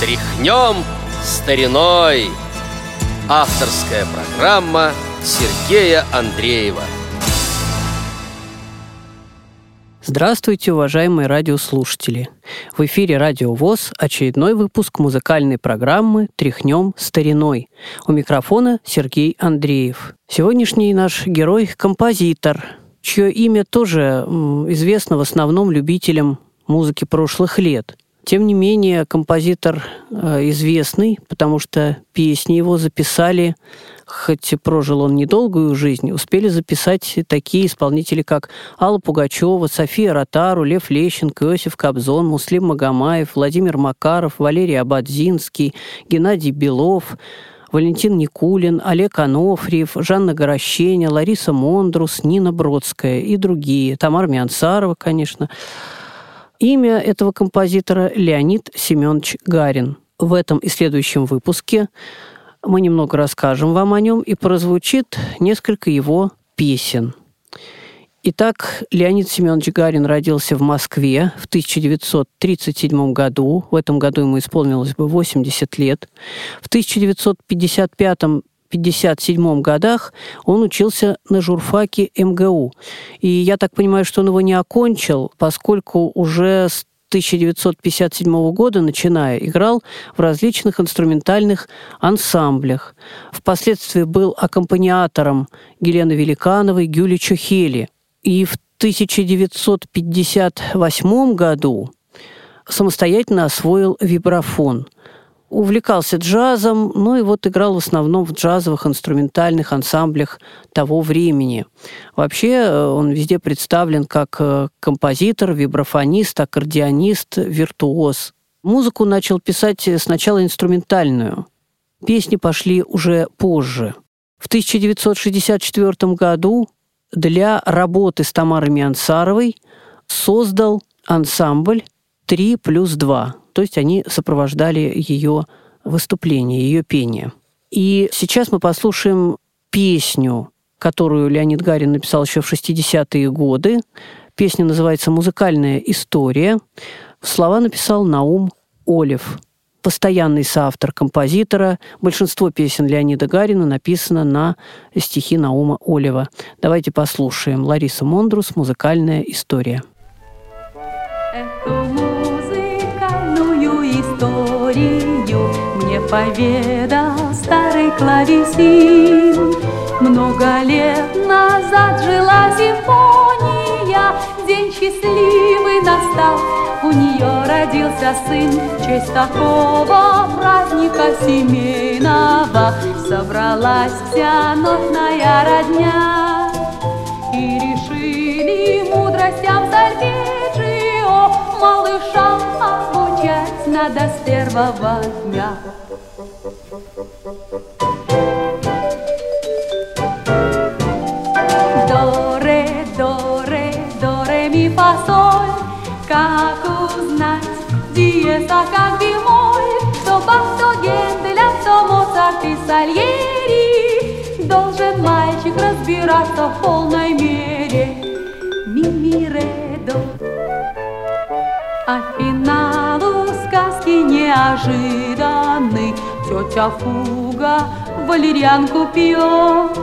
Тряхнем стариной Авторская программа Сергея Андреева Здравствуйте, уважаемые радиослушатели! В эфире Радио ВОЗ очередной выпуск музыкальной программы «Тряхнем стариной». У микрофона Сергей Андреев. Сегодняшний наш герой – композитор, чье имя тоже известно в основном любителям музыки прошлых лет. Тем не менее, композитор э, известный, потому что песни его записали, хоть и прожил он недолгую жизнь, успели записать такие исполнители, как Алла Пугачева, София Ротару, Лев Лещенко, Иосиф Кобзон, Муслим Магомаев, Владимир Макаров, Валерий Абадзинский, Геннадий Белов, Валентин Никулин, Олег Анофриев, Жанна Горощеня, Лариса Мондрус, Нина Бродская и другие. Тамара Миансарова, конечно. Имя этого композитора Леонид Семенович Гарин. В этом и следующем выпуске мы немного расскажем вам о нем и прозвучит несколько его песен. Итак, Леонид Семенович Гарин родился в Москве в 1937 году. В этом году ему исполнилось бы 80 лет. В 1955 1957 годах он учился на журфаке МГУ. И я так понимаю, что он его не окончил, поскольку уже с 1957 года, начиная, играл в различных инструментальных ансамблях. Впоследствии был аккомпаниатором Елены Великановой, Гюли Чухели. И в 1958 году самостоятельно освоил вибрафон – увлекался джазом, ну и вот играл в основном в джазовых инструментальных ансамблях того времени. Вообще э, он везде представлен как э, композитор, вибрафонист, аккордеонист, виртуоз. Музыку начал писать сначала инструментальную. Песни пошли уже позже. В 1964 году для работы с Тамарой Миансаровой создал ансамбль «3 плюс 2», то есть они сопровождали ее выступление, ее пение. И сейчас мы послушаем песню, которую Леонид Гарин написал еще в 60-е годы. Песня называется «Музыкальная история». Слова написал Наум Олев, постоянный соавтор композитора. Большинство песен Леонида Гарина написано на стихи Наума Олева. Давайте послушаем Лариса Мондрус «Музыкальная история». Эту историю Мне поведал старый клавесин. Много лет назад жила симфония. День счастливый настал, у нее родился сын. В честь такого праздника семейного Собралась вся нотная родня. И решили надо с первого дня. До, ре, до, ре, до, ре, ми, фа, соль. Как узнать диеса, как бемоль? То бах, то гендель, а то Моцарт и Сальери. Должен мальчик разбираться в полной мере. Ми, ми, ре, до. А финалу сказки неожиданны. Тетя Фуга валерьянку пьет,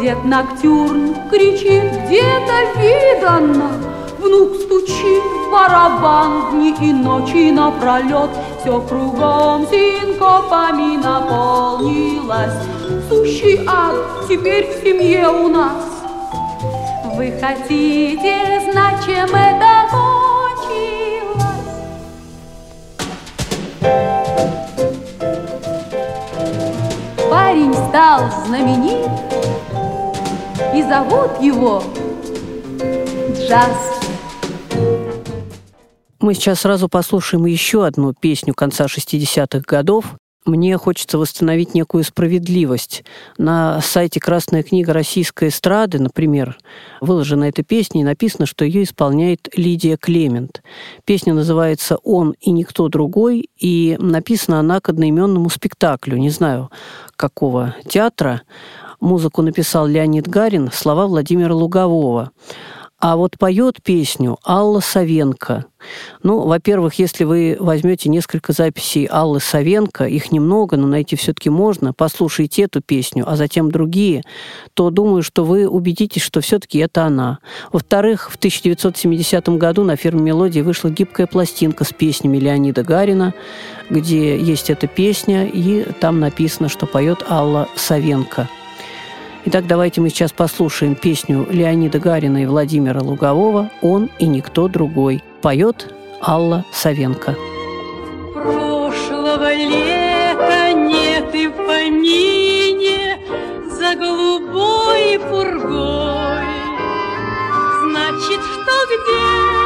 Дед Ноктюрн кричит где-то видано, Внук стучит в барабан дни и ночи напролет, Все кругом синкопами наполнилось. Сущий ад теперь в семье у нас. Вы хотите знать, чем это Парень стал знаменит, и зовут его Джаз. Мы сейчас сразу послушаем еще одну песню конца 60-х годов мне хочется восстановить некую справедливость. На сайте «Красная книга российской эстрады», например, выложена эта песня, и написано, что ее исполняет Лидия Клемент. Песня называется «Он и никто другой», и написана она к одноименному спектаклю, не знаю, какого театра. Музыку написал Леонид Гарин, слова Владимира Лугового. А вот поет песню Алла Савенко. Ну, во-первых, если вы возьмете несколько записей Аллы Савенко, их немного, но найти все-таки можно, послушайте эту песню, а затем другие, то думаю, что вы убедитесь, что все-таки это она. Во-вторых, в 1970 году на фирме «Мелодии» вышла гибкая пластинка с песнями Леонида Гарина, где есть эта песня, и там написано, что поет Алла Савенко – Итак, давайте мы сейчас послушаем песню Леонида Гарина и Владимира Лугового «Он и никто другой». Поет Алла Савенко. Прошлого лета нет и в помине За голубой пургой Значит, что где-то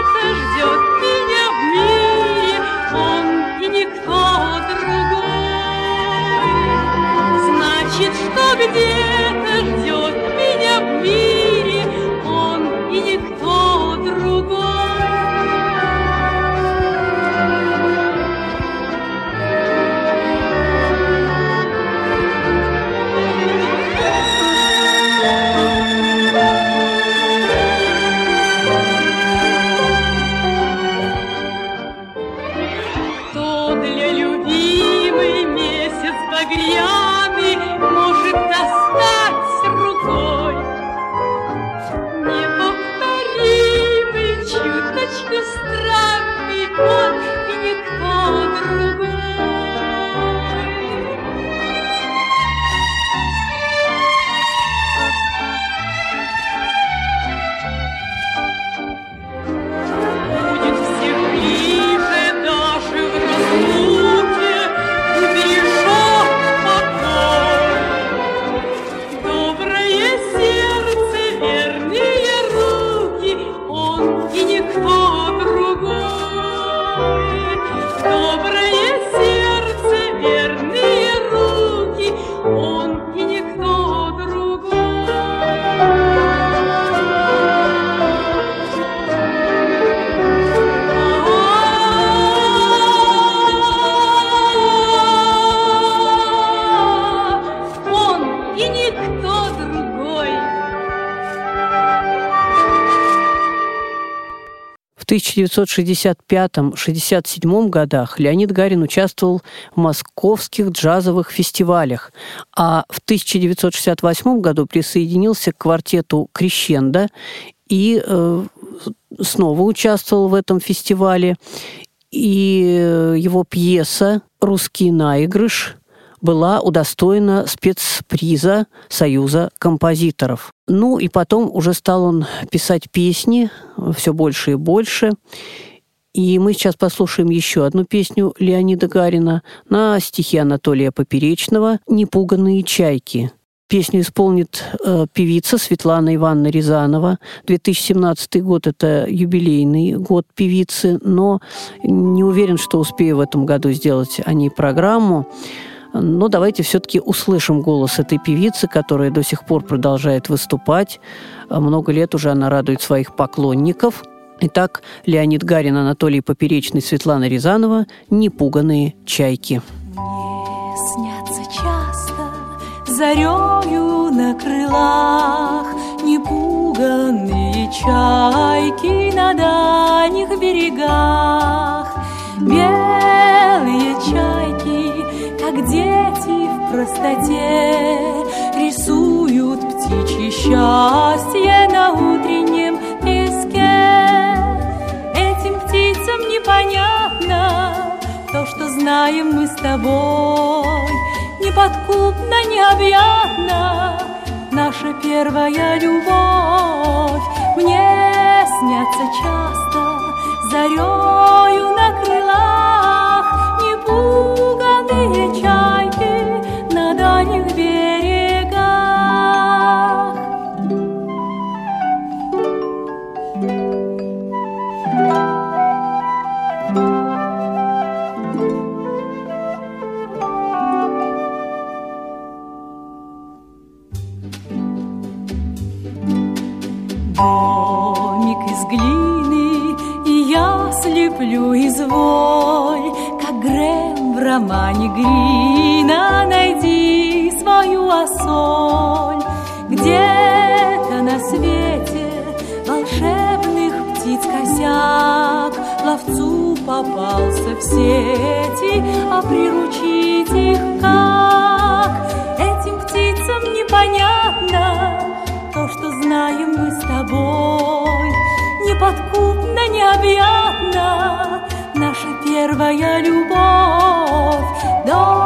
В 1965-67 годах Леонид Гарин участвовал в московских джазовых фестивалях, а в 1968 году присоединился к квартету «Крещендо» и э, снова участвовал в этом фестивале. И э, его пьеса «Русский наигрыш» была удостоена спецприза Союза композиторов. Ну и потом уже стал он писать песни все больше и больше. И мы сейчас послушаем еще одну песню Леонида Гарина на стихи Анатолия Поперечного «Непуганные чайки». Песню исполнит э, певица Светлана Ивановна Рязанова. 2017 год – это юбилейный год певицы, но не уверен, что успею в этом году сделать о ней программу. Но давайте все-таки услышим голос этой певицы, которая до сих пор продолжает выступать. А Много лет уже она радует своих поклонников. Итак, Леонид Гарин, Анатолий Поперечный, Светлана Рязанова «Непуганные чайки». Мне снятся часто зарею на крылах Непуганные чайки на дальних берегах Белые чайки, как дети в простоте Рисуют птичье счастье на утреннем песке Этим птицам непонятно то, что знаем мы с тобой, неподкупно, необъятно наша первая любовь. Мне снятся часто зарею моряк ловцу попался в сети, а приручить их как? Этим птицам непонятно то, что знаем мы с тобой. Неподкупно, необъятно наша первая любовь. Домик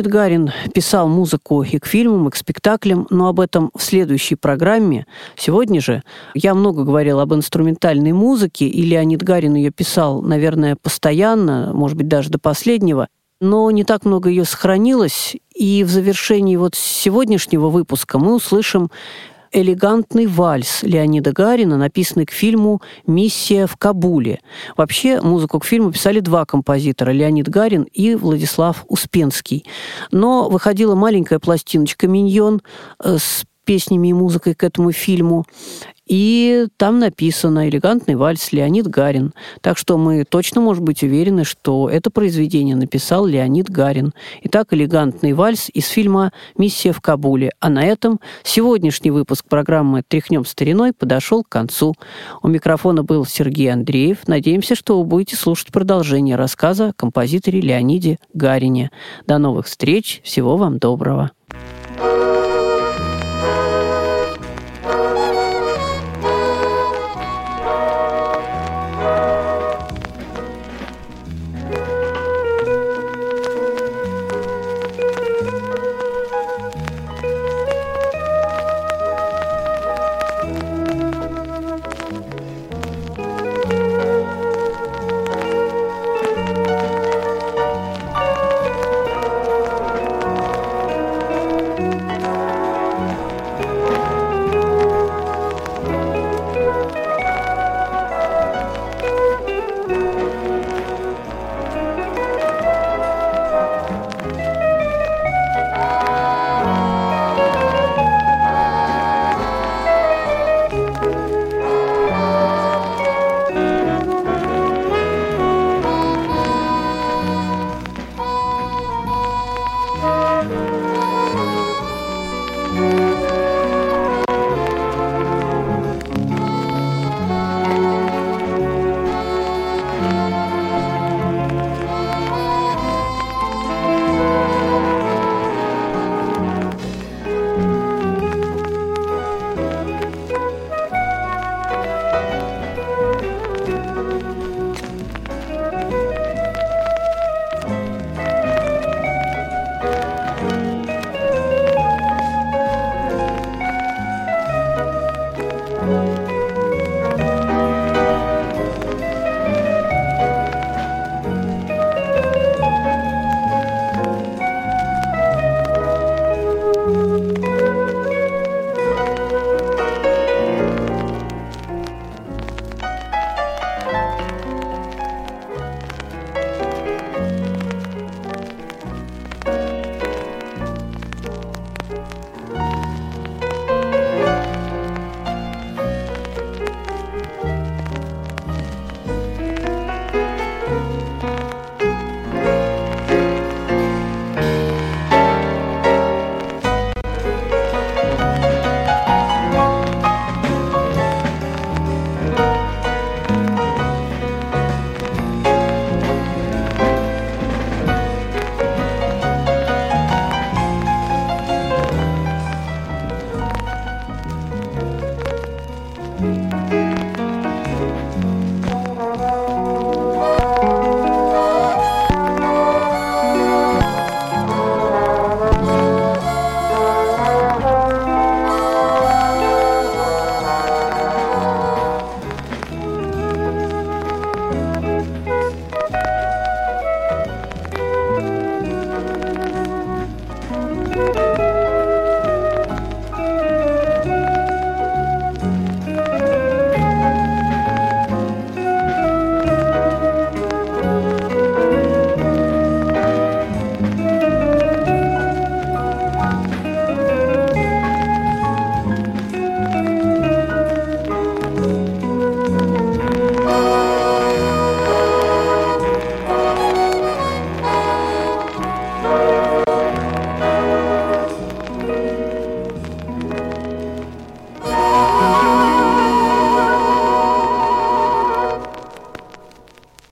Леонид Гарин писал музыку и к фильмам, и к спектаклям, но об этом в следующей программе. Сегодня же я много говорил об инструментальной музыке, и Леонид Гарин ее писал, наверное, постоянно, может быть, даже до последнего, но не так много ее сохранилось, и в завершении вот сегодняшнего выпуска мы услышим элегантный вальс Леонида Гарина, написанный к фильму «Миссия в Кабуле». Вообще, музыку к фильму писали два композитора – Леонид Гарин и Владислав Успенский. Но выходила маленькая пластиночка «Миньон» с песнями и музыкой к этому фильму. И там написано «Элегантный вальс Леонид Гарин». Так что мы точно можем быть уверены, что это произведение написал Леонид Гарин. Итак, «Элегантный вальс» из фильма «Миссия в Кабуле». А на этом сегодняшний выпуск программы «Тряхнем стариной» подошел к концу. У микрофона был Сергей Андреев. Надеемся, что вы будете слушать продолжение рассказа о композиторе Леониде Гарине. До новых встреч. Всего вам доброго.